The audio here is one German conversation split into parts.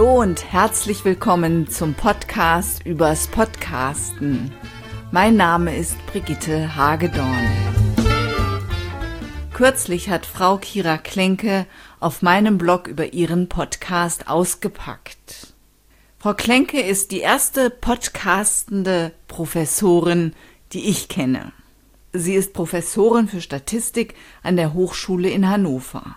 Hallo und herzlich willkommen zum Podcast übers Podcasten. Mein Name ist Brigitte Hagedorn. Kürzlich hat Frau Kira Klenke auf meinem Blog über ihren Podcast ausgepackt. Frau Klenke ist die erste podcastende Professorin, die ich kenne. Sie ist Professorin für Statistik an der Hochschule in Hannover.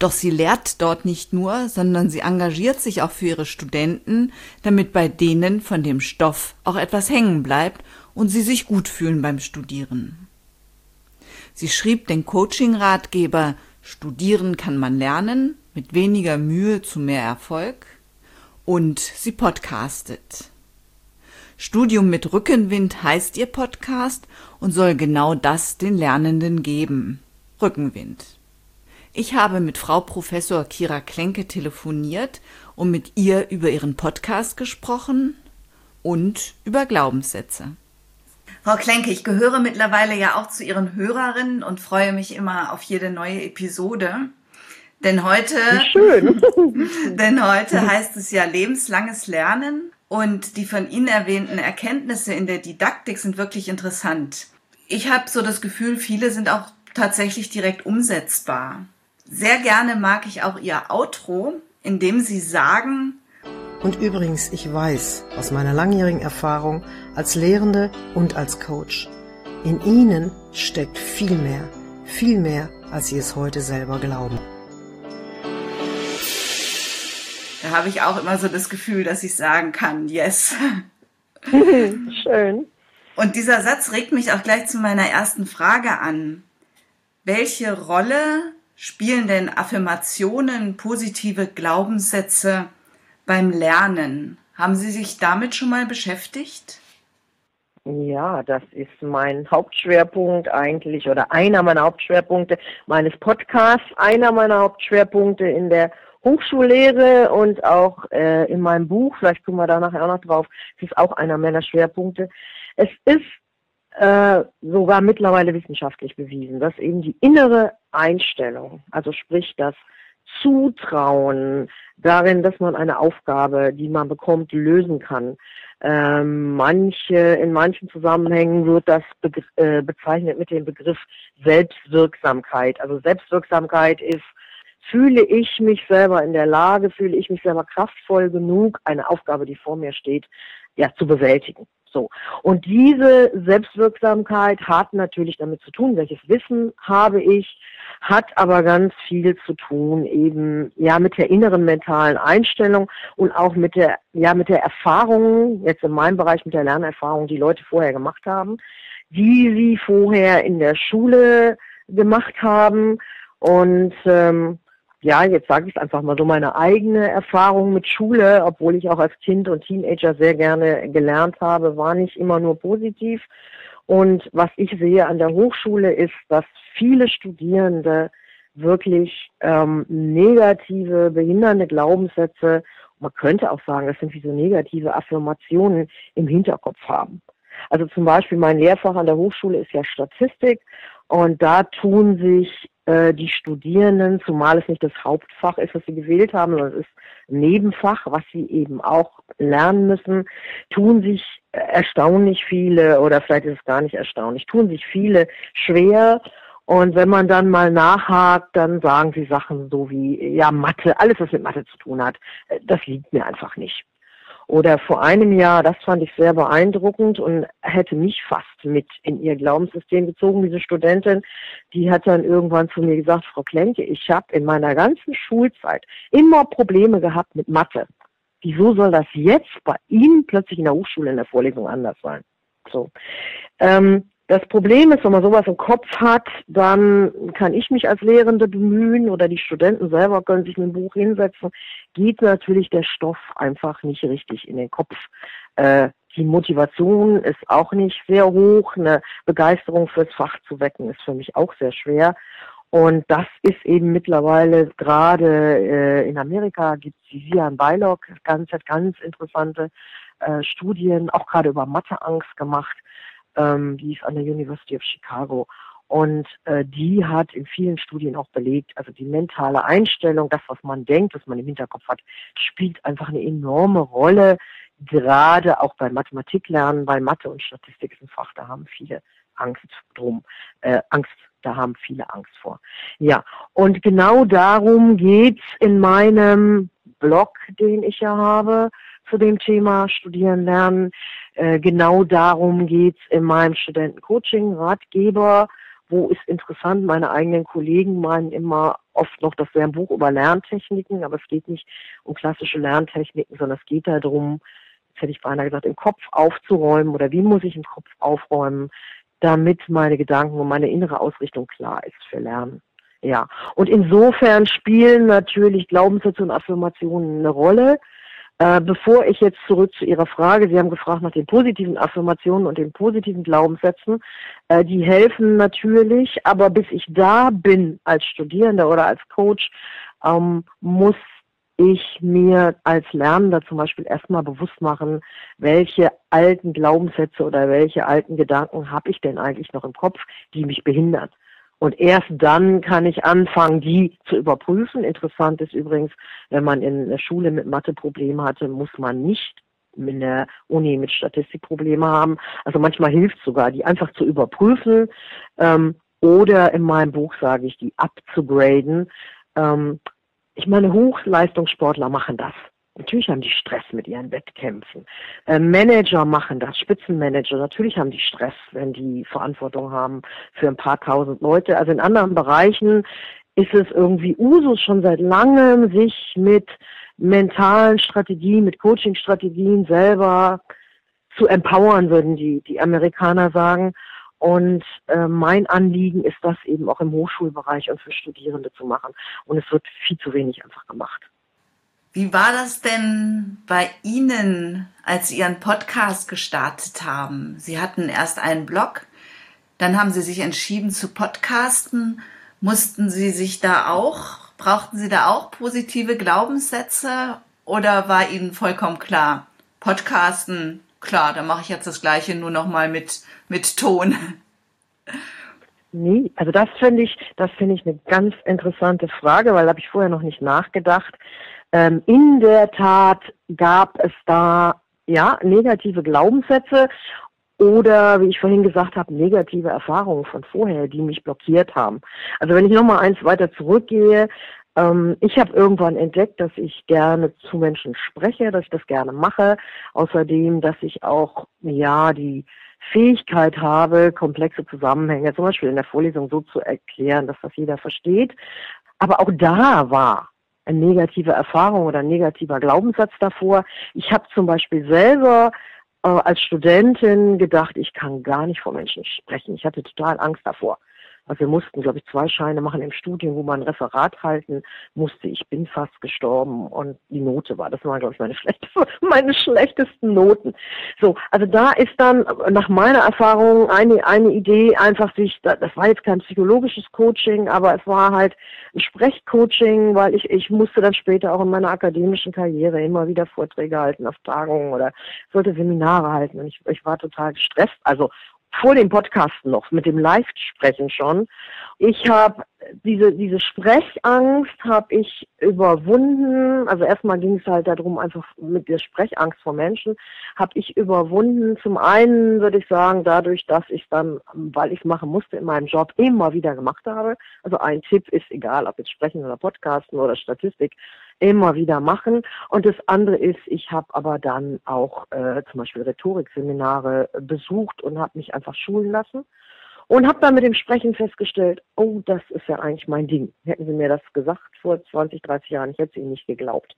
Doch sie lehrt dort nicht nur, sondern sie engagiert sich auch für ihre Studenten, damit bei denen von dem Stoff auch etwas hängen bleibt und sie sich gut fühlen beim Studieren. Sie schrieb den Coaching-Ratgeber Studieren kann man lernen, mit weniger Mühe zu mehr Erfolg und sie podcastet. Studium mit Rückenwind heißt ihr Podcast und soll genau das den Lernenden geben. Rückenwind. Ich habe mit Frau Professor Kira Klenke telefoniert und mit ihr über ihren Podcast gesprochen und über Glaubenssätze. Frau Klenke, ich gehöre mittlerweile ja auch zu Ihren Hörerinnen und freue mich immer auf jede neue Episode. Denn heute, schön. denn heute heißt es ja lebenslanges Lernen und die von Ihnen erwähnten Erkenntnisse in der Didaktik sind wirklich interessant. Ich habe so das Gefühl, viele sind auch tatsächlich direkt umsetzbar. Sehr gerne mag ich auch Ihr Outro, in dem Sie sagen, und übrigens, ich weiß aus meiner langjährigen Erfahrung als Lehrende und als Coach, in Ihnen steckt viel mehr, viel mehr, als Sie es heute selber glauben. Da habe ich auch immer so das Gefühl, dass ich sagen kann, yes. Schön. Und dieser Satz regt mich auch gleich zu meiner ersten Frage an. Welche Rolle spielen denn Affirmationen, positive Glaubenssätze beim Lernen? Haben Sie sich damit schon mal beschäftigt? Ja, das ist mein Hauptschwerpunkt eigentlich oder einer meiner Hauptschwerpunkte meines Podcasts, einer meiner Hauptschwerpunkte in der Hochschullehre und auch äh, in meinem Buch, vielleicht kommen wir da nachher auch noch drauf, es ist auch einer meiner Schwerpunkte. Es ist äh, sogar mittlerweile wissenschaftlich bewiesen, dass eben die innere Einstellung, also sprich das Zutrauen darin, dass man eine Aufgabe, die man bekommt, lösen kann. Ähm, manche, in manchen Zusammenhängen wird das be äh, bezeichnet mit dem Begriff Selbstwirksamkeit. Also Selbstwirksamkeit ist, fühle ich mich selber in der Lage, fühle ich mich selber kraftvoll genug, eine Aufgabe, die vor mir steht, ja, zu bewältigen. So. Und diese Selbstwirksamkeit hat natürlich damit zu tun, welches Wissen habe ich, hat aber ganz viel zu tun eben, ja, mit der inneren mentalen Einstellung und auch mit der, ja, mit der Erfahrung, jetzt in meinem Bereich mit der Lernerfahrung, die Leute vorher gemacht haben, die sie vorher in der Schule gemacht haben und, ähm, ja, jetzt sage ich es einfach mal so, meine eigene Erfahrung mit Schule, obwohl ich auch als Kind und Teenager sehr gerne gelernt habe, war nicht immer nur positiv. Und was ich sehe an der Hochschule ist, dass viele Studierende wirklich ähm, negative, behindernde Glaubenssätze, man könnte auch sagen, das sind wie so negative Affirmationen im Hinterkopf haben. Also zum Beispiel mein Lehrfach an der Hochschule ist ja Statistik und da tun sich äh, die Studierenden, zumal es nicht das Hauptfach ist, was sie gewählt haben, sondern es ist ein Nebenfach, was sie eben auch lernen müssen, tun sich erstaunlich viele, oder vielleicht ist es gar nicht erstaunlich, tun sich viele schwer. Und wenn man dann mal nachhakt, dann sagen sie Sachen so wie, ja, Mathe, alles, was mit Mathe zu tun hat, äh, das liegt mir einfach nicht. Oder vor einem Jahr, das fand ich sehr beeindruckend und hätte mich fast mit in ihr Glaubenssystem gezogen, diese Studentin. Die hat dann irgendwann zu mir gesagt, Frau Klenke, ich habe in meiner ganzen Schulzeit immer Probleme gehabt mit Mathe. Wieso soll das jetzt bei Ihnen plötzlich in der Hochschule in der Vorlesung anders sein? So. Ähm, das Problem ist, wenn man sowas im Kopf hat, dann kann ich mich als Lehrende bemühen oder die Studenten selber können sich mit dem Buch hinsetzen, geht natürlich der Stoff einfach nicht richtig in den Kopf. Äh, die Motivation ist auch nicht sehr hoch. Eine Begeisterung fürs Fach zu wecken ist für mich auch sehr schwer. Und das ist eben mittlerweile gerade äh, in Amerika gibt es die Sian Beilock, ganz, ganz interessante äh, Studien, auch gerade über Matheangst gemacht ähm, die ist an der University of Chicago. Und äh, die hat in vielen Studien auch belegt, also die mentale Einstellung, das, was man denkt, was man im Hinterkopf hat, spielt einfach eine enorme Rolle, gerade auch beim Mathematiklernen, weil Mathe und Statistik ist ein Fach, da haben viele Angst drum, äh, Angst, da haben viele Angst vor. Ja, und genau darum geht's in meinem Blog, den ich ja habe, zu dem Thema Studieren, Lernen. Äh, genau darum geht's in meinem Studentencoaching, Ratgeber, wo ist interessant, meine eigenen Kollegen meinen immer oft noch, das wäre ein Buch über Lerntechniken, aber es geht nicht um klassische Lerntechniken, sondern es geht darum, jetzt hätte ich beinahe gesagt, im Kopf aufzuräumen oder wie muss ich im Kopf aufräumen, damit meine Gedanken und meine innere Ausrichtung klar ist für Lernen. Ja, und insofern spielen natürlich Glaubenssätze und Affirmationen eine Rolle. Äh, bevor ich jetzt zurück zu Ihrer Frage, Sie haben gefragt nach den positiven Affirmationen und den positiven Glaubenssätzen. Äh, die helfen natürlich, aber bis ich da bin als Studierender oder als Coach, ähm, muss ich mir als Lernender zum Beispiel erstmal bewusst machen, welche alten Glaubenssätze oder welche alten Gedanken habe ich denn eigentlich noch im Kopf, die mich behindern. Und erst dann kann ich anfangen, die zu überprüfen. Interessant ist übrigens, wenn man in der Schule mit Mathe Probleme hatte, muss man nicht in der Uni mit Statistikprobleme haben. Also manchmal hilft sogar, die einfach zu überprüfen. Ähm, oder in meinem Buch sage ich, die abzugraden. Ähm, ich meine, Hochleistungssportler machen das. Natürlich haben die Stress mit ihren Wettkämpfen. Äh, Manager machen das, Spitzenmanager, natürlich haben die Stress, wenn die Verantwortung haben für ein paar tausend Leute. Also in anderen Bereichen ist es irgendwie Usus schon seit langem, sich mit mentalen Strategien, mit Coaching-Strategien selber zu empowern, würden die, die Amerikaner sagen. Und äh, mein Anliegen ist das eben auch im Hochschulbereich und für Studierende zu machen. Und es wird viel zu wenig einfach gemacht. Wie war das denn bei Ihnen, als Sie Ihren Podcast gestartet haben? Sie hatten erst einen Blog, dann haben Sie sich entschieden zu podcasten. Mussten Sie sich da auch, brauchten Sie da auch positive Glaubenssätze oder war Ihnen vollkommen klar, podcasten, klar, dann mache ich jetzt das Gleiche nur noch mal mit, mit Ton? Nee, also das finde ich, das finde ich eine ganz interessante Frage, weil da habe ich vorher noch nicht nachgedacht. Ähm, in der Tat gab es da ja negative Glaubenssätze oder, wie ich vorhin gesagt habe, negative Erfahrungen von vorher, die mich blockiert haben. Also wenn ich nochmal eins weiter zurückgehe, ähm, ich habe irgendwann entdeckt, dass ich gerne zu Menschen spreche, dass ich das gerne mache. Außerdem, dass ich auch, ja, die Fähigkeit habe, komplexe Zusammenhänge, zum Beispiel in der Vorlesung so zu erklären, dass das jeder versteht. Aber auch da war eine negative Erfahrung oder ein negativer Glaubenssatz davor. Ich habe zum Beispiel selber äh, als Studentin gedacht, ich kann gar nicht vor Menschen sprechen. Ich hatte total Angst davor. Also wir mussten, glaube ich, zwei Scheine machen im Studium, wo man ein Referat halten musste. Ich bin fast gestorben und die Note war, das waren, glaube ich, meine, schlechte, meine schlechtesten Noten. So, also da ist dann nach meiner Erfahrung eine, eine Idee einfach sich, das war jetzt kein psychologisches Coaching, aber es war halt ein Sprechcoaching, weil ich, ich musste dann später auch in meiner akademischen Karriere immer wieder Vorträge halten auf Tagungen oder sollte Seminare halten und ich, ich war total gestresst. Also vor dem Podcast noch, mit dem Live-Sprechen schon. Ich habe diese, diese Sprechangst habe ich überwunden. Also erstmal ging es halt darum, einfach mit der Sprechangst vor Menschen, habe ich überwunden. Zum einen würde ich sagen, dadurch, dass ich dann, weil ich machen musste in meinem Job, immer wieder gemacht habe. Also ein Tipp ist, egal ob jetzt Sprechen oder Podcasten oder Statistik, immer wieder machen. Und das andere ist, ich habe aber dann auch äh, zum Beispiel Rhetorikseminare besucht und habe mich einfach schulen lassen und habe dann mit dem Sprechen festgestellt, oh, das ist ja eigentlich mein Ding. Hätten Sie mir das gesagt vor 20, 30 Jahren, ich hätte es Ihnen nicht geglaubt.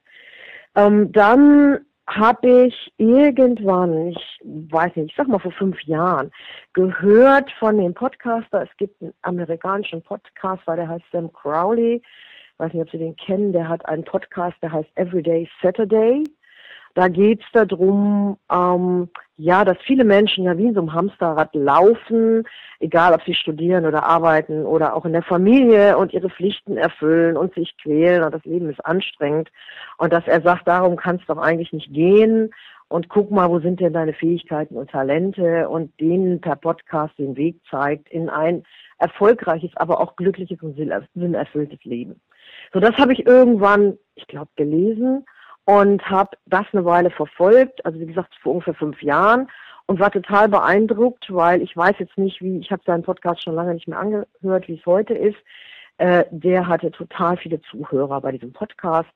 Ähm, dann habe ich irgendwann, ich weiß nicht, ich sag mal vor fünf Jahren, gehört von dem Podcaster, es gibt einen amerikanischen Podcaster, der heißt Sam Crowley, weiß nicht, ob Sie den kennen, der hat einen Podcast, der heißt Everyday Saturday. Da geht's darum, ähm, ja, dass viele Menschen ja wie in so einem Hamsterrad laufen, egal ob sie studieren oder arbeiten oder auch in der Familie und ihre Pflichten erfüllen und sich quälen und das Leben ist anstrengend. Und dass er sagt, darum kann es doch eigentlich nicht gehen. und guck mal, wo sind denn deine Fähigkeiten und Talente und denen per Podcast den Weg zeigt in ein erfolgreiches, aber auch glückliches und sinnerfülltes Leben. So, das habe ich irgendwann, ich glaube, gelesen und habe das eine Weile verfolgt, also wie gesagt vor ungefähr fünf Jahren und war total beeindruckt, weil ich weiß jetzt nicht, wie, ich habe seinen Podcast schon lange nicht mehr angehört, wie es heute ist. Äh, der hatte total viele Zuhörer bei diesem Podcast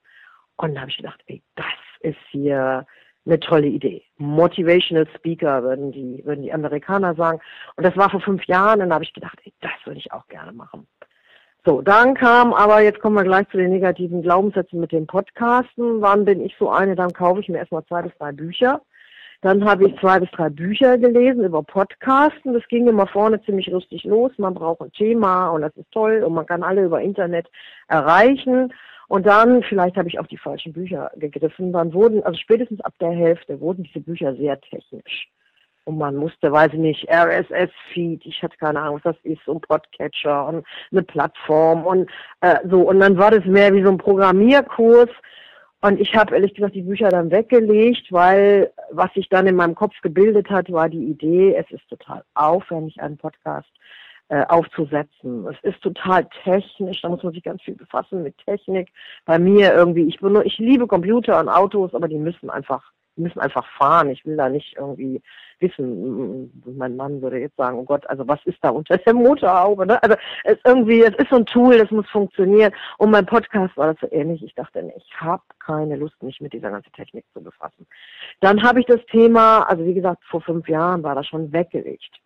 und da habe ich gedacht, ey, das ist hier eine tolle Idee. Motivational Speaker würden die, würden die Amerikaner sagen. Und das war vor fünf Jahren und da habe ich gedacht, ey, das würde ich auch gerne machen. So, dann kam aber, jetzt kommen wir gleich zu den negativen Glaubenssätzen mit dem Podcasten. Wann bin ich so eine? Dann kaufe ich mir erstmal zwei bis drei Bücher. Dann habe ich zwei bis drei Bücher gelesen über Podcasten. Das ging immer vorne ziemlich lustig los. Man braucht ein Thema und das ist toll und man kann alle über Internet erreichen. Und dann, vielleicht habe ich auch die falschen Bücher gegriffen, dann wurden, also spätestens ab der Hälfte wurden diese Bücher sehr technisch. Und man musste, weiß ich nicht, RSS-Feed, ich hatte keine Ahnung, was das ist, so ein Podcatcher und eine Plattform und äh, so. Und dann war das mehr wie so ein Programmierkurs. Und ich habe ehrlich gesagt die Bücher dann weggelegt, weil was sich dann in meinem Kopf gebildet hat, war die Idee, es ist total aufwendig, einen Podcast äh, aufzusetzen. Es ist total technisch, da muss man sich ganz viel befassen mit Technik. Bei mir irgendwie, ich, benutze, ich liebe Computer und Autos, aber die müssen einfach müssen einfach fahren. Ich will da nicht irgendwie wissen, mein Mann würde jetzt sagen, oh Gott, also was ist da unter der Motorhaube? Ne? Also es irgendwie, es ist so ein Tool, das muss funktionieren. Und mein Podcast war das so ähnlich. Ich dachte, ich habe keine Lust, mich mit dieser ganzen Technik zu befassen. Dann habe ich das Thema, also wie gesagt, vor fünf Jahren war das schon weggelegt.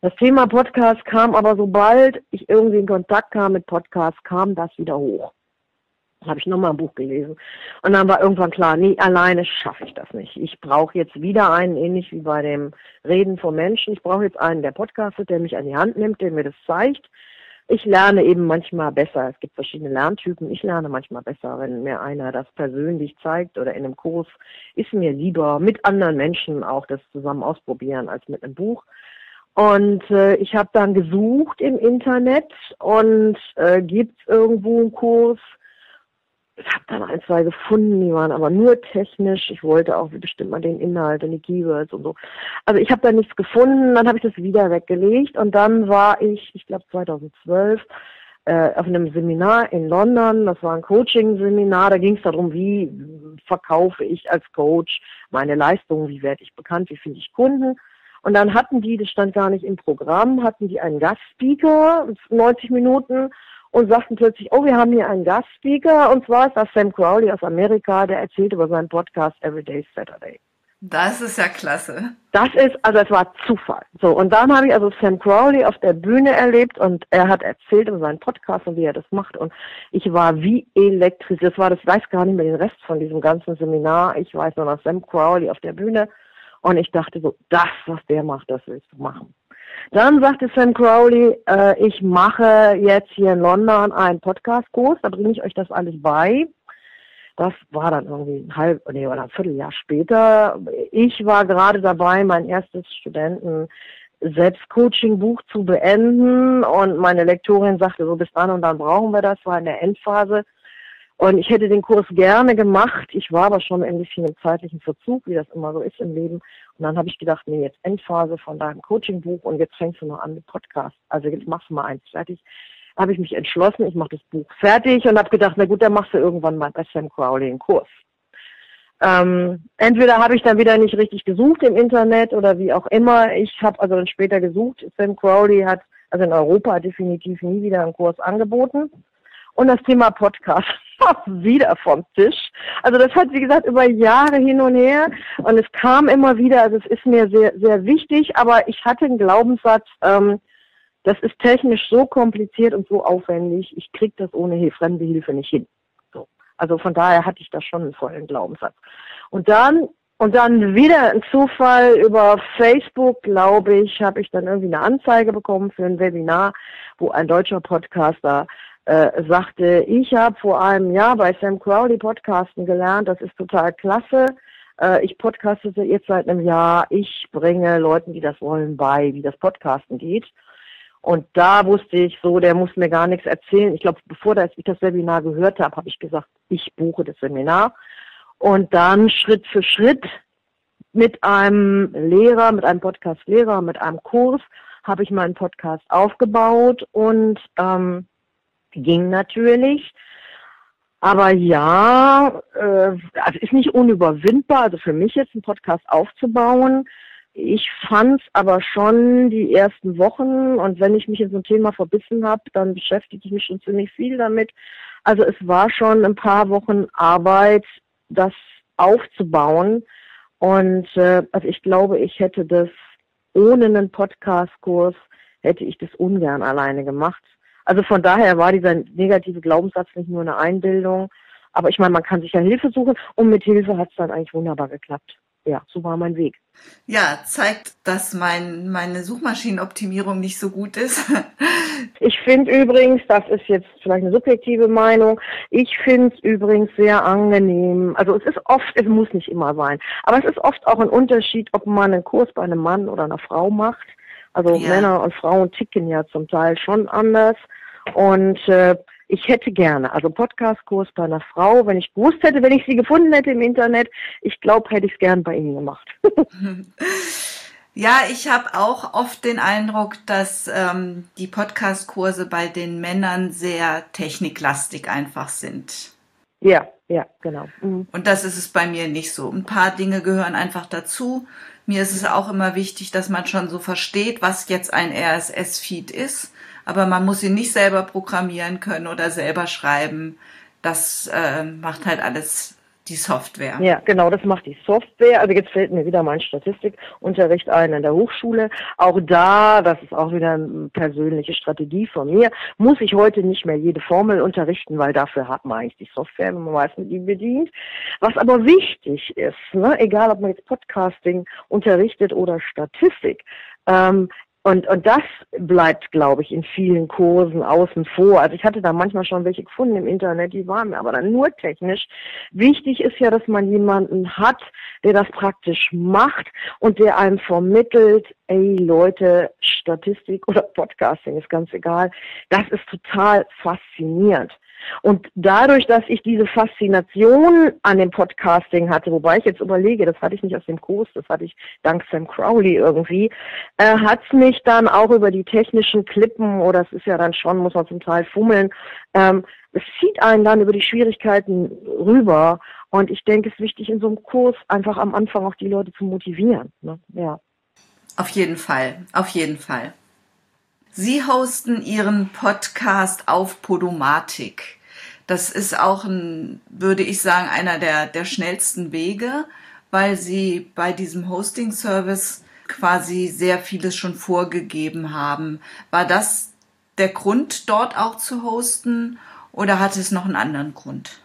Das Thema Podcast kam aber sobald ich irgendwie in Kontakt kam mit Podcasts, kam das wieder hoch habe ich nochmal ein Buch gelesen. Und dann war irgendwann klar, nee, alleine schaffe ich das nicht. Ich brauche jetzt wieder einen, ähnlich wie bei dem Reden von Menschen. Ich brauche jetzt einen, der podcastet, der mich an die Hand nimmt, der mir das zeigt. Ich lerne eben manchmal besser. Es gibt verschiedene Lerntypen. Ich lerne manchmal besser, wenn mir einer das persönlich zeigt oder in einem Kurs. Ist mir lieber mit anderen Menschen auch das zusammen ausprobieren als mit einem Buch. Und äh, ich habe dann gesucht im Internet und äh, gibt es irgendwo einen Kurs, ich habe dann ein, zwei gefunden, die waren aber nur technisch. Ich wollte auch, bestimmt man den Inhalt und die Keywords und so. Also ich habe da nichts gefunden, dann habe ich das wieder weggelegt und dann war ich, ich glaube 2012, äh, auf einem Seminar in London. Das war ein Coaching-Seminar. Da ging es darum, wie verkaufe ich als Coach meine Leistungen, wie werde ich bekannt, wie finde ich Kunden. Und dann hatten die, das stand gar nicht im Programm, hatten die einen Gastspeaker, 90 Minuten und sagten plötzlich, oh, wir haben hier einen Gastspeaker und zwar ist das Sam Crowley aus Amerika, der erzählt über seinen Podcast Everyday Saturday. Das ist ja klasse. Das ist, also es war Zufall. So, und dann habe ich also Sam Crowley auf der Bühne erlebt und er hat erzählt über seinen Podcast und wie er das macht und ich war wie elektrisiert. Das war, das weiß gar nicht mehr den Rest von diesem ganzen Seminar. Ich weiß nur noch Sam Crowley auf der Bühne und ich dachte so, das, was der macht, das willst du machen. Dann sagte Sam Crowley, äh, ich mache jetzt hier in London einen Podcast-Kurs, da bringe ich euch das alles bei. Das war dann irgendwie ein halb, nee, oder ein Vierteljahr später. Ich war gerade dabei, mein erstes Studenten Selbstcoaching-Buch zu beenden und meine Lektorin sagte so bis dann und dann brauchen wir das, war in der Endphase. Und ich hätte den Kurs gerne gemacht. Ich war aber schon ein bisschen im zeitlichen Verzug, wie das immer so ist im Leben. Und dann habe ich gedacht, nee, jetzt Endphase von deinem Coachingbuch und jetzt fängst du noch an mit Podcast. Also jetzt machst du mal eins fertig. Habe ich mich entschlossen, ich mache das Buch fertig und habe gedacht, na gut, dann machst du irgendwann mal bei Sam Crowley einen Kurs. Ähm, entweder habe ich dann wieder nicht richtig gesucht im Internet oder wie auch immer. Ich habe also dann später gesucht. Sam Crowley hat also in Europa definitiv nie wieder einen Kurs angeboten. Und das Thema Podcast wieder vom Tisch. Also das hat, wie gesagt, über Jahre hin und her und es kam immer wieder, also es ist mir sehr, sehr wichtig, aber ich hatte einen Glaubenssatz, ähm, das ist technisch so kompliziert und so aufwendig, ich krieg das ohne fremde Hilfe nicht hin. So. Also von daher hatte ich da schon einen vollen Glaubenssatz. Und dann und dann wieder ein Zufall über Facebook, glaube ich, habe ich dann irgendwie eine Anzeige bekommen für ein Webinar, wo ein deutscher Podcaster äh, sagte, ich habe vor einem Jahr bei Sam Crowley Podcasten gelernt, das ist total klasse. Äh, ich podcaste jetzt seit einem Jahr, ich bringe Leuten, die das wollen, bei, wie das Podcasten geht. Und da wusste ich so, der muss mir gar nichts erzählen. Ich glaube, bevor ich das Webinar gehört habe, habe ich gesagt, ich buche das Seminar. Und dann Schritt für Schritt mit einem Lehrer, mit einem Podcast-Lehrer, mit einem Kurs habe ich meinen Podcast aufgebaut und ähm, ging natürlich. Aber ja, äh, also ist nicht unüberwindbar, also für mich jetzt einen Podcast aufzubauen. Ich fand es aber schon die ersten Wochen und wenn ich mich in so ein Thema verbissen habe, dann beschäftige ich mich schon ziemlich viel damit. Also es war schon ein paar Wochen Arbeit, das aufzubauen. Und äh, also ich glaube, ich hätte das ohne einen Podcast-Kurs, hätte ich das ungern alleine gemacht. Also von daher war dieser negative Glaubenssatz nicht nur eine Einbildung, aber ich meine, man kann sich ja Hilfe suchen und mit Hilfe hat es dann eigentlich wunderbar geklappt. Ja, so war mein Weg. Ja, zeigt, dass mein, meine Suchmaschinenoptimierung nicht so gut ist. ich finde übrigens, das ist jetzt vielleicht eine subjektive Meinung, ich finde es übrigens sehr angenehm. Also es ist oft, es muss nicht immer sein, aber es ist oft auch ein Unterschied, ob man einen Kurs bei einem Mann oder einer Frau macht. Also ja. Männer und Frauen ticken ja zum Teil schon anders. Und äh, ich hätte gerne, also Podcast-Kurs bei einer Frau, wenn ich gewusst hätte, wenn ich sie gefunden hätte im Internet, ich glaube, hätte ich es gern bei Ihnen gemacht. Ja, ich habe auch oft den Eindruck, dass ähm, die Podcast-Kurse bei den Männern sehr techniklastig einfach sind. Ja, ja, genau. Mhm. Und das ist es bei mir nicht so. Ein paar Dinge gehören einfach dazu. Mir ist es auch immer wichtig, dass man schon so versteht, was jetzt ein RSS-Feed ist aber man muss ihn nicht selber programmieren können oder selber schreiben. Das äh, macht halt alles die Software. Ja, genau, das macht die Software. Also jetzt fällt mir wieder mein Statistikunterricht ein in der Hochschule. Auch da, das ist auch wieder eine persönliche Strategie von mir, muss ich heute nicht mehr jede Formel unterrichten, weil dafür hat man eigentlich die Software, wenn man weiß, wie die bedient. Was aber wichtig ist, ne, egal ob man jetzt Podcasting unterrichtet oder Statistik, ähm, und, und das bleibt, glaube ich, in vielen Kursen außen vor. Also ich hatte da manchmal schon welche gefunden im Internet, die waren mir aber dann nur technisch. Wichtig ist ja, dass man jemanden hat, der das praktisch macht und der einem vermittelt, ey Leute, Statistik oder Podcasting ist ganz egal. Das ist total faszinierend. Und dadurch, dass ich diese Faszination an dem Podcasting hatte, wobei ich jetzt überlege, das hatte ich nicht aus dem Kurs, das hatte ich dank Sam Crowley irgendwie, äh, hat es mich dann auch über die technischen Klippen, oder es ist ja dann schon, muss man zum Teil fummeln, ähm, es zieht einen dann über die Schwierigkeiten rüber. Und ich denke, es ist wichtig, in so einem Kurs einfach am Anfang auch die Leute zu motivieren. Ne? Ja. Auf jeden Fall, auf jeden Fall. Sie hosten Ihren Podcast auf Podomatik. Das ist auch ein, würde ich sagen, einer der, der schnellsten Wege, weil Sie bei diesem Hosting-Service quasi sehr vieles schon vorgegeben haben. War das der Grund, dort auch zu hosten oder hat es noch einen anderen Grund?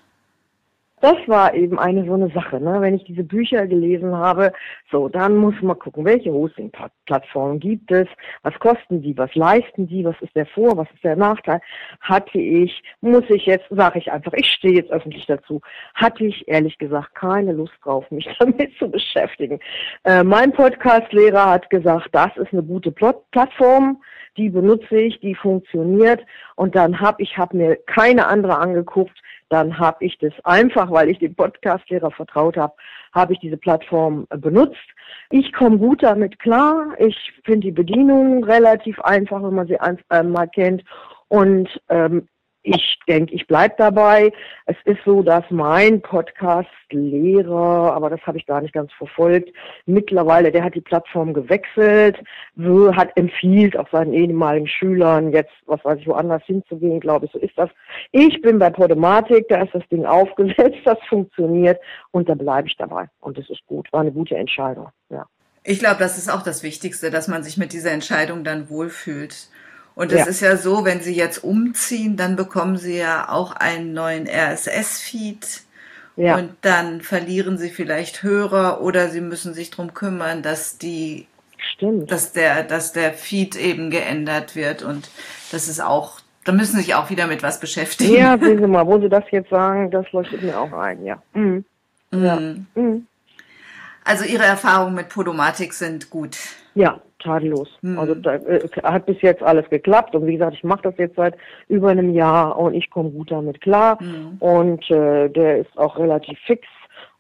Das war eben eine so eine Sache. Ne? Wenn ich diese Bücher gelesen habe, so, dann muss man gucken, welche Hosting-Plattformen gibt es, was kosten die, was leisten die, was ist der Vor-, was ist der Nachteil. Hatte ich, muss ich jetzt, sage ich einfach, ich stehe jetzt öffentlich dazu, hatte ich ehrlich gesagt keine Lust drauf, mich damit zu beschäftigen. Äh, mein Podcast-Lehrer hat gesagt, das ist eine gute Plattform, die benutze ich, die funktioniert und dann habe ich hab mir keine andere angeguckt, dann habe ich das einfach, weil ich dem Podcastlehrer vertraut habe, habe ich diese Plattform äh, benutzt. Ich komme gut damit klar. Ich finde die Bedienung relativ einfach, wenn man sie einmal kennt. Und ähm, ich denke, ich bleibe dabei. Es ist so, dass mein Podcast-Lehrer, aber das habe ich gar nicht ganz verfolgt, mittlerweile, der hat die Plattform gewechselt, hat empfiehlt auch seinen ehemaligen Schülern jetzt, was weiß ich, woanders hinzugehen, glaube ich, so ist das. Ich bin bei Podomatik, da ist das Ding aufgesetzt, das funktioniert und da bleibe ich dabei. Und das ist gut, war eine gute Entscheidung, ja. Ich glaube, das ist auch das Wichtigste, dass man sich mit dieser Entscheidung dann wohlfühlt. Und es ja. ist ja so, wenn Sie jetzt umziehen, dann bekommen Sie ja auch einen neuen RSS-Feed. Ja. Und dann verlieren Sie vielleicht Hörer oder Sie müssen sich darum kümmern, dass die Stimmt. dass der, dass der Feed eben geändert wird. Und das ist auch, da müssen Sie sich auch wieder mit was beschäftigen. Ja, sehen Sie mal, wo Sie das jetzt sagen, das leuchtet mir auch ein, ja. Mhm. ja. Mhm. Also Ihre Erfahrungen mit Podomatik sind gut. Ja, tadellos. Mhm. Also da äh, hat bis jetzt alles geklappt und wie gesagt, ich mache das jetzt seit über einem Jahr und ich komme gut damit klar mhm. und äh, der ist auch relativ fix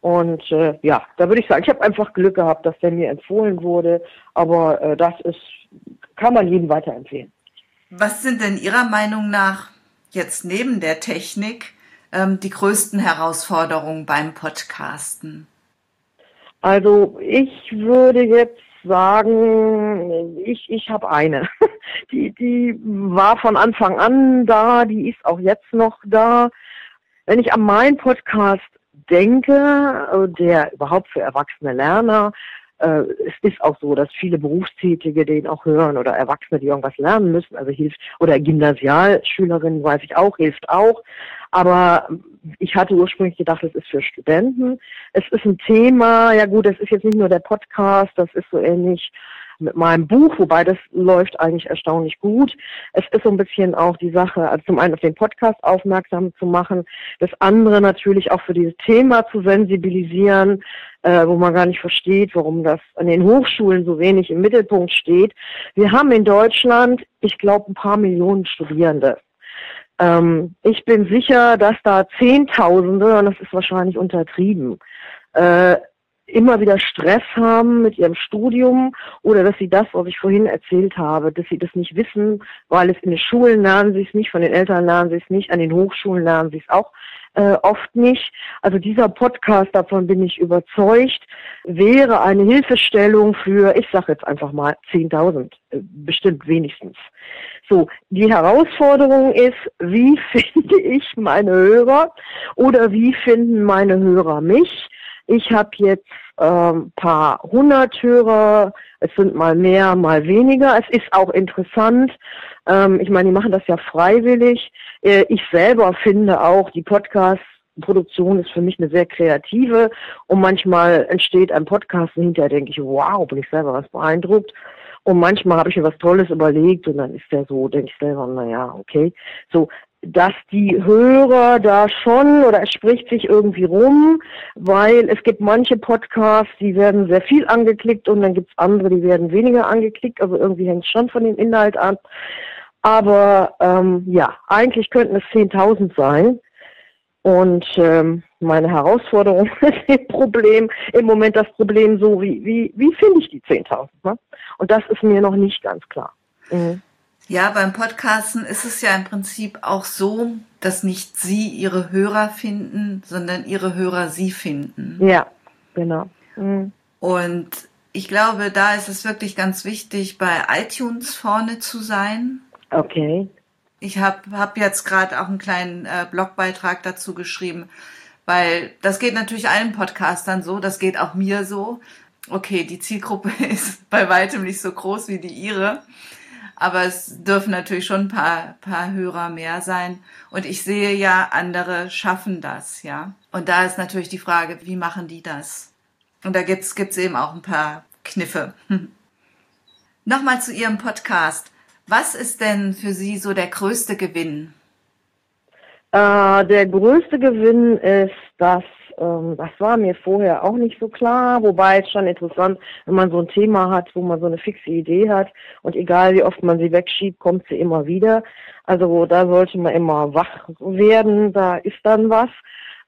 Und äh, ja, da würde ich sagen, ich habe einfach Glück gehabt, dass der mir empfohlen wurde. Aber äh, das ist, kann man jedem weiterempfehlen. Was sind denn Ihrer Meinung nach jetzt neben der Technik ähm, die größten Herausforderungen beim Podcasten? Also ich würde jetzt sagen, ich, ich habe eine. Die, die war von Anfang an da, die ist auch jetzt noch da. Wenn ich an meinen Podcast denke, der überhaupt für erwachsene Lerner, äh, es ist auch so, dass viele Berufstätige den auch hören oder Erwachsene, die irgendwas lernen müssen, also hilft, oder Gymnasialschülerinnen, weiß ich auch, hilft auch. Aber ich hatte ursprünglich gedacht, es ist für Studenten. Es ist ein Thema, ja gut, es ist jetzt nicht nur der Podcast, das ist so ähnlich mit meinem Buch, wobei das läuft eigentlich erstaunlich gut. Es ist so ein bisschen auch die Sache, also zum einen auf den Podcast aufmerksam zu machen, das andere natürlich auch für dieses Thema zu sensibilisieren, äh, wo man gar nicht versteht, warum das an den Hochschulen so wenig im Mittelpunkt steht. Wir haben in Deutschland, ich glaube, ein paar Millionen Studierende. Ähm, ich bin sicher, dass da Zehntausende, und das ist wahrscheinlich untertrieben, äh, immer wieder Stress haben mit ihrem Studium oder dass sie das, was ich vorhin erzählt habe, dass sie das nicht wissen, weil es in den Schulen lernen sie es nicht, von den Eltern lernen sie es nicht, an den Hochschulen lernen sie es auch äh, oft nicht. Also dieser Podcast, davon bin ich überzeugt, wäre eine Hilfestellung für, ich sage jetzt einfach mal 10.000, äh, bestimmt wenigstens. So, die Herausforderung ist, wie finde ich meine Hörer oder wie finden meine Hörer mich? Ich habe jetzt ähm, paar hundert Hörer, es sind mal mehr, mal weniger. Es ist auch interessant. Ähm, ich meine, die machen das ja freiwillig. Äh, ich selber finde auch, die Podcast Produktion ist für mich eine sehr kreative und manchmal entsteht ein Podcast und hinterher denke ich, wow, bin ich selber was beeindruckt. Und manchmal habe ich mir was Tolles überlegt und dann ist der so, denke ich selber, naja, okay. So, dass die Hörer da schon oder es spricht sich irgendwie rum, weil es gibt manche Podcasts, die werden sehr viel angeklickt und dann gibt's andere, die werden weniger angeklickt. Also irgendwie hängt es schon von dem Inhalt ab. Aber ähm, ja, eigentlich könnten es 10.000 sein. Und ähm, meine Herausforderung ist das Problem, im Moment das Problem so, wie, wie, wie finde ich die 10.000? Ne? Und das ist mir noch nicht ganz klar. Mhm. Ja, beim Podcasten ist es ja im Prinzip auch so, dass nicht Sie Ihre Hörer finden, sondern Ihre Hörer Sie finden. Ja, genau. Mhm. Und ich glaube, da ist es wirklich ganz wichtig, bei iTunes vorne zu sein. Okay. Ich habe hab jetzt gerade auch einen kleinen äh, Blogbeitrag dazu geschrieben, weil das geht natürlich allen Podcastern so, das geht auch mir so. Okay, die Zielgruppe ist bei weitem nicht so groß wie die ihre. Aber es dürfen natürlich schon ein paar, paar Hörer mehr sein. Und ich sehe ja, andere schaffen das, ja. Und da ist natürlich die Frage, wie machen die das? Und da gibt's gibt's eben auch ein paar Kniffe. Nochmal zu Ihrem Podcast. Was ist denn für Sie so der größte Gewinn? Äh, der größte Gewinn ist, dass ähm, das war mir vorher auch nicht so klar, wobei es schon interessant, wenn man so ein Thema hat, wo man so eine fixe Idee hat und egal wie oft man sie wegschiebt, kommt sie immer wieder. Also da sollte man immer wach werden, da ist dann was.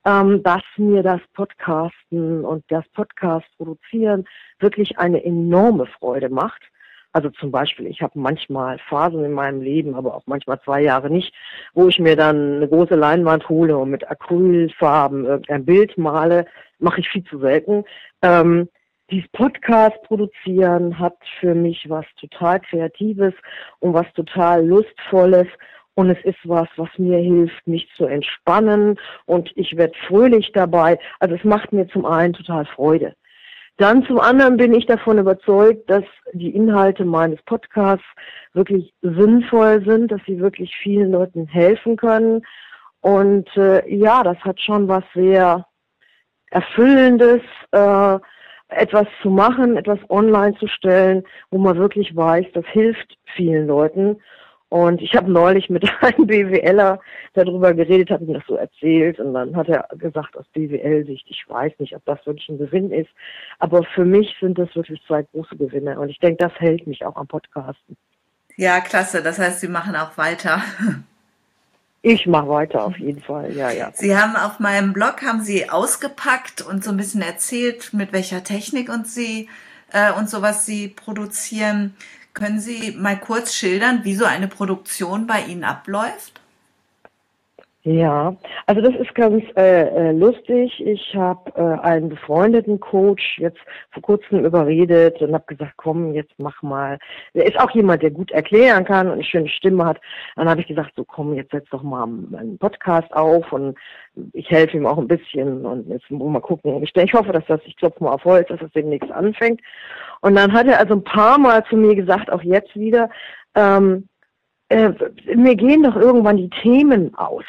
Ähm, dass mir das Podcasten und das Podcast produzieren wirklich eine enorme Freude macht. Also zum Beispiel, ich habe manchmal Phasen in meinem Leben, aber auch manchmal zwei Jahre nicht, wo ich mir dann eine große Leinwand hole und mit Acrylfarben irgendein Bild male. Mache ich viel zu selten. Ähm, dieses Podcast produzieren hat für mich was total Kreatives und was total Lustvolles. Und es ist was, was mir hilft, mich zu entspannen. Und ich werde fröhlich dabei. Also es macht mir zum einen total Freude. Dann zum anderen bin ich davon überzeugt, dass die Inhalte meines Podcasts wirklich sinnvoll sind, dass sie wirklich vielen Leuten helfen können. Und äh, ja, das hat schon was sehr Erfüllendes, äh, etwas zu machen, etwas online zu stellen, wo man wirklich weiß, das hilft vielen Leuten. Und ich habe neulich mit einem BWLer darüber geredet, habe ihm das so erzählt und dann hat er gesagt, aus BWL-Sicht, ich weiß nicht, ob das wirklich ein Gewinn ist, aber für mich sind das wirklich zwei große Gewinne und ich denke, das hält mich auch am Podcasten. Ja, klasse. Das heißt, Sie machen auch weiter. Ich mache weiter auf jeden Fall, ja, ja. Sie haben auf meinem Blog haben Sie ausgepackt und so ein bisschen erzählt, mit welcher Technik und Sie äh, und sowas Sie produzieren. Können Sie mal kurz schildern, wie so eine Produktion bei Ihnen abläuft? Ja, also das ist ganz äh, äh, lustig. Ich habe äh, einen befreundeten Coach jetzt vor kurzem überredet und habe gesagt, komm, jetzt mach mal. Der ist auch jemand, der gut erklären kann und eine schöne Stimme hat. Dann habe ich gesagt, so komm, jetzt setz doch mal einen Podcast auf und ich helfe ihm auch ein bisschen und jetzt mal gucken. Ich, ich hoffe, dass das, ich klopfe mal auf Holz, dass das demnächst anfängt. Und dann hat er also ein paar Mal zu mir gesagt, auch jetzt wieder, ähm, äh, mir gehen doch irgendwann die Themen aus.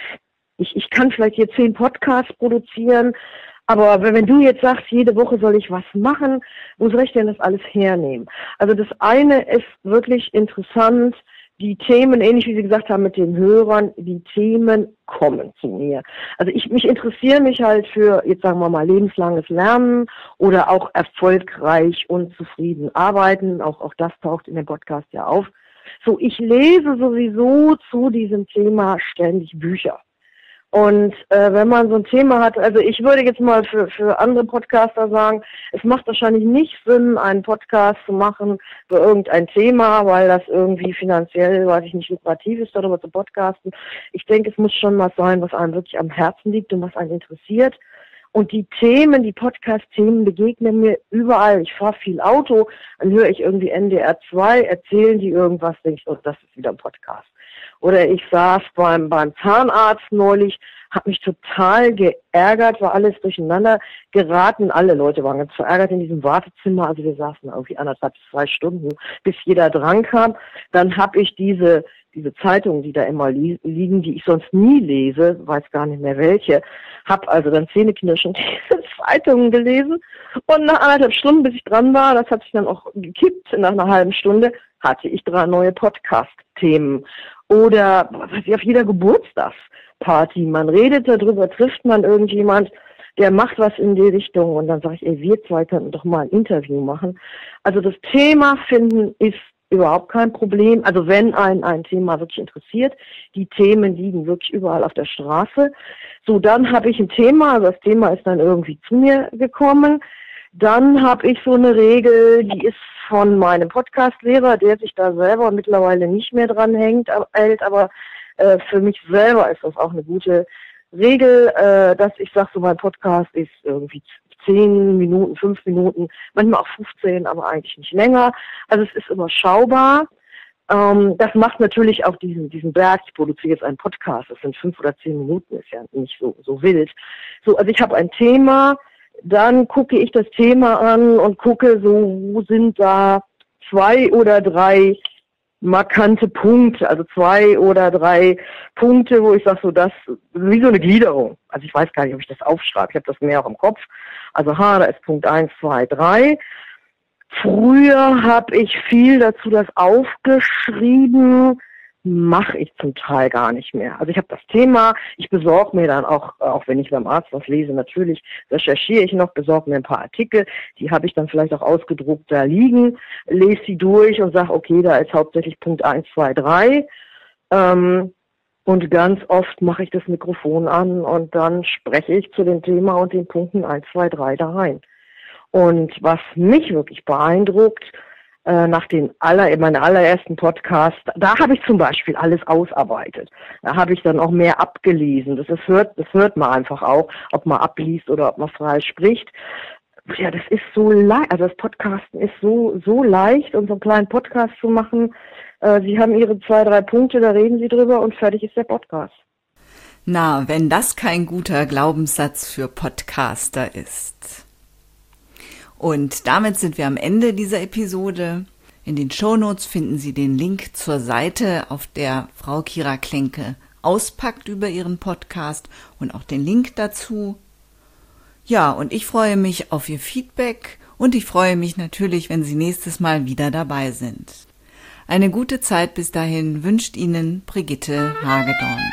Ich, ich kann vielleicht hier zehn Podcasts produzieren, aber wenn du jetzt sagst, jede Woche soll ich was machen, wo soll ich denn das alles hernehmen? Also das eine ist wirklich interessant, die Themen, ähnlich wie Sie gesagt haben mit den Hörern, die Themen kommen zu mir. Also ich mich interessiere mich halt für, jetzt sagen wir mal, lebenslanges Lernen oder auch erfolgreich und zufrieden arbeiten. Auch, auch das taucht in dem Podcast ja auf. So, ich lese sowieso zu diesem Thema ständig Bücher. Und äh, wenn man so ein Thema hat, also ich würde jetzt mal für, für andere Podcaster sagen, es macht wahrscheinlich nicht Sinn, einen Podcast zu machen für irgendein Thema, weil das irgendwie finanziell, weiß ich nicht, lukrativ ist, darüber zu podcasten. Ich denke, es muss schon was sein, was einem wirklich am Herzen liegt und was einen interessiert. Und die Themen, die Podcast-Themen begegnen mir überall. Ich fahre viel Auto, dann höre ich irgendwie NDR 2, erzählen die irgendwas, denke ich, oh, das ist wieder ein Podcast. Oder ich saß beim, beim Zahnarzt neulich, habe mich total geärgert, war alles durcheinander geraten. Alle Leute waren ganz verärgert in diesem Wartezimmer. Also wir saßen irgendwie anderthalb, zwei Stunden, bis jeder dran kam. Dann habe ich diese diese Zeitungen, die da immer li liegen, die ich sonst nie lese, weiß gar nicht mehr welche, habe also dann zähneknirschend diese Zeitungen gelesen und nach anderthalb Stunden, bis ich dran war, das hat sich dann auch gekippt, nach einer halben Stunde hatte ich drei neue Podcast-Themen oder was ich auf jeder Geburtstagsparty, man redet darüber, trifft man irgendjemand, der macht was in die Richtung und dann sage ich, ey, wir zwei könnten doch mal ein Interview machen. Also das Thema finden ist überhaupt kein Problem. Also wenn ein, ein Thema wirklich interessiert, die Themen liegen wirklich überall auf der Straße. So, dann habe ich ein Thema, also das Thema ist dann irgendwie zu mir gekommen. Dann habe ich so eine Regel, die ist von meinem Podcast-Lehrer, der sich da selber mittlerweile nicht mehr dran hängt, hält, aber äh, für mich selber ist das auch eine gute Regel, äh, dass ich sage, so mein Podcast ist irgendwie zehn Minuten, fünf Minuten, manchmal auch 15, aber eigentlich nicht länger. Also es ist überschaubar. Ähm, das macht natürlich auch diesen, diesen Berg. Ich produziere jetzt einen Podcast. Das sind fünf oder zehn Minuten, ist ja nicht so, so wild. So, also ich habe ein Thema, dann gucke ich das Thema an und gucke so, wo sind da zwei oder drei markante Punkte, also zwei oder drei Punkte, wo ich sage, so das, wie so eine Gliederung. Also ich weiß gar nicht, ob ich das aufschreibe, ich habe das mehr auch im Kopf. Also H, da ist Punkt eins, zwei, drei. Früher habe ich viel dazu das aufgeschrieben, mache ich zum Teil gar nicht mehr. Also ich habe das Thema, ich besorge mir dann auch, auch wenn ich beim Arzt was lese, natürlich recherchiere ich noch, besorge mir ein paar Artikel, die habe ich dann vielleicht auch ausgedruckt da liegen, lese sie durch und sage, okay, da ist hauptsächlich Punkt 1, 2, 3. Ähm, und ganz oft mache ich das Mikrofon an und dann spreche ich zu dem Thema und den Punkten 1, 2, 3 da rein. Und was mich wirklich beeindruckt, äh, nach den aller, meinen allerersten Podcast, da habe ich zum Beispiel alles ausarbeitet. Da habe ich dann auch mehr abgelesen. Das, ist, hört, das hört man einfach auch, ob man abliest oder ob man frei spricht. Ja, das ist so leicht, also das Podcasten ist so, so leicht, und so einen kleinen Podcast zu machen. Äh, Sie haben Ihre zwei, drei Punkte, da reden Sie drüber und fertig ist der Podcast. Na, wenn das kein guter Glaubenssatz für Podcaster ist. Und damit sind wir am Ende dieser Episode. In den Shownotes finden Sie den Link zur Seite, auf der Frau Kira Klenke auspackt über ihren Podcast und auch den Link dazu. Ja, und ich freue mich auf Ihr Feedback und ich freue mich natürlich, wenn Sie nächstes Mal wieder dabei sind. Eine gute Zeit bis dahin wünscht Ihnen Brigitte Hagedorn.